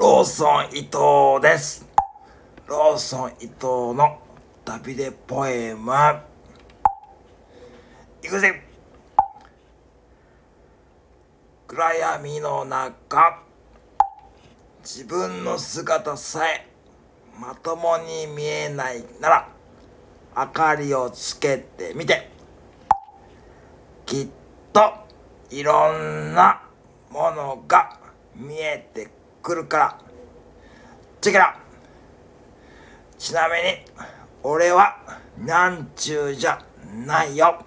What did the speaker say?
ローソン伊藤です。ローソン伊藤の旅でポエム。いくぜ暗闇の中、自分の姿さえまともに見えないなら、明かりをつけてみて、きっといろんなものが見えて来るから。チェケラちなみに、俺は、なんちゅうじゃないよ。